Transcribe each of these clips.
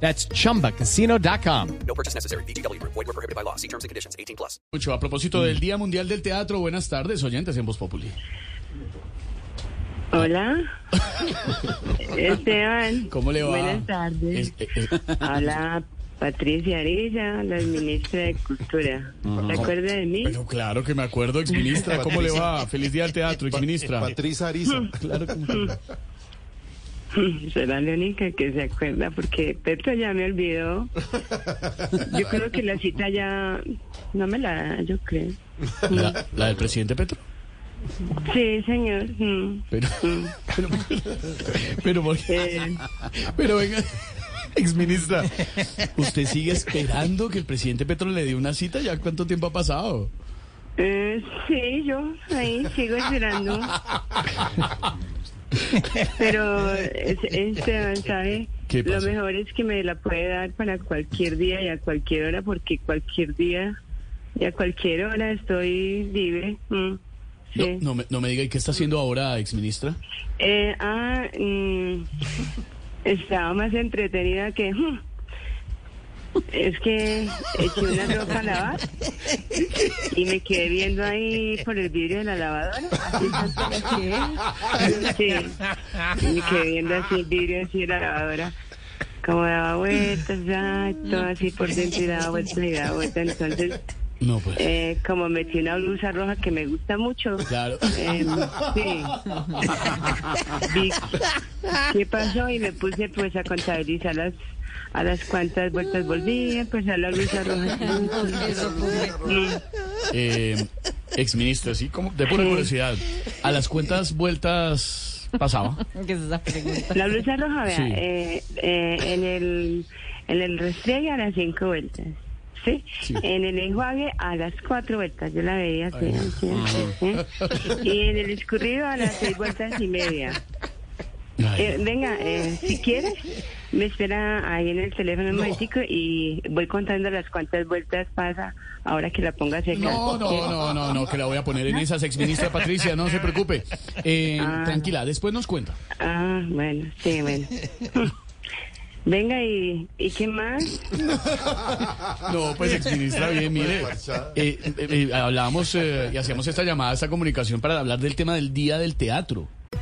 That's chumbacasino.com. No purchase necessary. BGW. Void were prohibited by law. See terms and conditions. 18 plus. Mucho a propósito del Día Mundial del Teatro, buenas tardes, oyentes en Voz Populi. Hola. Esteban. ¿Cómo le va? Buenas tardes. Es- eh, eh, Habla Patricia Arilla, la ministra de Cultura. ¿Se acuerda de mí? pero claro que me acuerdo, exministra, ¿cómo le va? Feliz Día del Teatro, exministra. Patricia Ariza. Claro que me acuerdo. Será la única que se acuerda porque Petro ya me olvidó. Yo creo que la cita ya no me la da, yo creo. ¿La, la del presidente Petro? Sí, señor. Mm. Pero, pero, pero, ¿por qué? Eh, pero venga, exministra, ¿usted sigue esperando que el presidente Petro le dé una cita? ¿Ya cuánto tiempo ha pasado? eh, sí, yo ahí sigo esperando. Pero es- Esteban, ¿sabe? ¿Qué Lo mejor es que me la puede dar para cualquier día y a cualquier hora, porque cualquier día y a cualquier hora estoy libre. Mm, No, sí. no, me, no me diga, ¿y qué está haciendo ahora, exministra? Eh, ah, mm, estaba más entretenida que... mm, es que eché una ropa a lavar y me quedé viendo ahí por el vidrio de la lavadora. Así tanto la que- Sí, y me quedé viendo así el vidrio así de la lavadora. Como daba vueltas, ya, todo así por dentro y daba vueltas y daba vueltas. Entonces, No, pues, eh, como metí una blusa roja que me gusta mucho. claro. Em, sí. Vi qué pasó y me puse pues a contabilizar las a las cuantas vueltas volví, pues a la blusa roja. Mm. Eh, exministra, sí, como de pura curiosidad, ¿a las cuentas vueltas pasaba? ¿Qué es esa pregunta? La blusa roja, vea, Sí. eh, eh, en el en el restriegue a las cinco vueltas. ¿Sí? Sí. En el enjuague a las cuatro vueltas, yo la veía así, así, así, ¿eh? Y en el escurrido a las seis vueltas y media. Eh, venga, eh, si quieres, me espera ahí en el teléfono un momentico y voy contando las cuantas vueltas pasa ahora que la ponga seca. No, no, no, no, no, que la voy a poner en esas, exministra Patricia, no se preocupe. Eh, Ah. Tranquila, después nos cuenta. Ah, bueno, sí, bueno. Venga, ¿y, ¿y qué más? No, pues exministra, bien, mire. eh, eh, eh, hablábamos eh, y hacíamos esta llamada, esta comunicación para hablar del tema del Día del Teatro.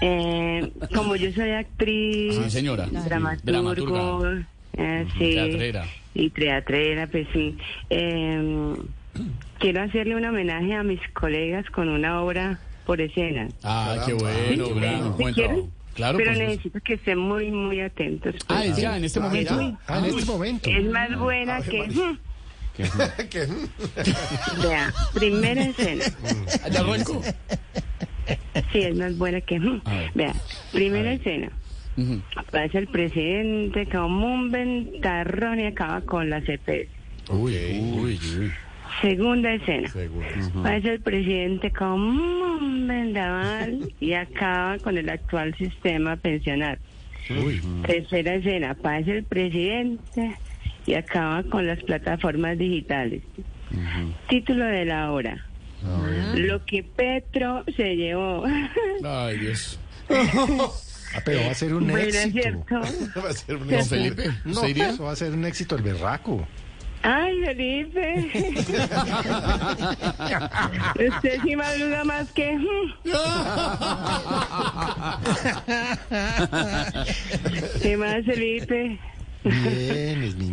Eh, como yo soy actriz, Sí, señora. Dramaturgo, eh, sí, teatrera. y teatrera, pues sí. Eh, quiero hacerle un homenaje a mis colegas con una obra por escena. Ah, qué bueno, ¿Sí? gran ¿Sí cuenta. quieren? Claro, Pero necesito que estén muy, muy atentos. Ah, es ya, en este momento. Ah, en este momento. Es más buena que... ¿Qué? Vea, primera escena. Arranco. Sí, es más buena que... Ver. Vea, primera escena. Ujú. Pasa el presidente como un ventarrón y acaba con la CPS. Uy, uy, uy. Segunda escena. Pasa el presidente como un vendaval y acaba con el actual sistema pensional. Uy. Tercera escena. Pasa el presidente y acaba con las plataformas digitales. Título de la obra. Lo que Petro se llevó. Ay, Dios. Ah, pero va a ser un Bueno, éxito. ¿cierto? Va a ser un. Felipe, No, eso va a ser un éxito el berraco. Ay, Felipe. Usted sí madruga más que... mm. ¿Qué más, Felipe? Bien, es ministra.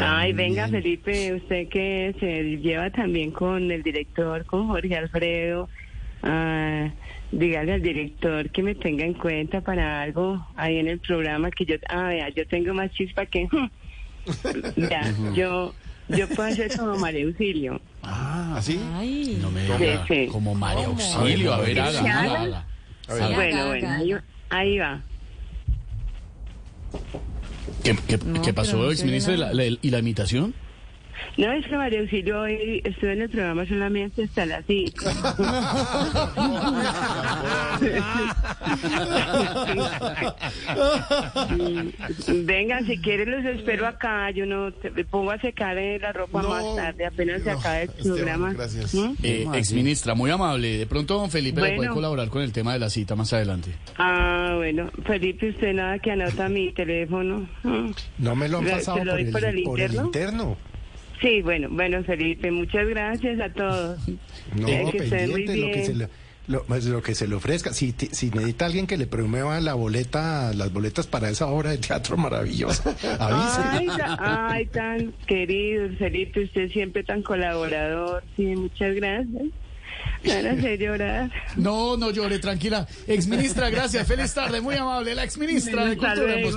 Ay, venga. Felipe, usted que se lleva también con el director, con Jorge Alfredo. ah, dígale al director que me tenga en cuenta para algo ahí en el programa que yo, ah, vea, yo tengo más chispa que, ya, yo, yo puedo hacer como María Auxilio. Ah, ¿sí? No me diga, sí. como María Auxilio, a ver, haga, ¿Sí haga, haga? haga. ver. bueno, bueno, ahí va. ¿Qué, qué- No, qué pasó, no exministra? sé ¿Y la, la- ¿Y la imitación? No, es que María Auxilio hoy estuve en el programa solamente hasta las 5. Vengan, si quieren los espero acá. Yo no te, me pongo a secar eh, la ropa No, más tarde, apenas se no, acabe el Esteban, programa. gracias. ¿Mm? Eh, exministra, muy amable. De pronto don Felipe le puede Bueno. colaborar con el tema de la cita más adelante. Ah, bueno, Felipe, usted nada que anota mi teléfono. ¿Mm? No me lo han ¿Se pasado lo por doy el, por el por el interno? Sí, bueno, bueno, Felipe, muchas gracias a todos. No, Eh, que muy pendiente, lo que, se le, lo, pues, lo que se le ofrezca. Si, ti- si necesita alguien que le promueva la boleta, las boletas para esa obra de teatro maravillosa, avise. Ay, ta- ay, tan querido Felipe, usted siempre tan colaborador. Sí, muchas gracias. Me van a hacer llorar. No, no llore, tranquila. Exministra, gracias. Feliz tarde, muy amable. La exministra de Cultura en Voz.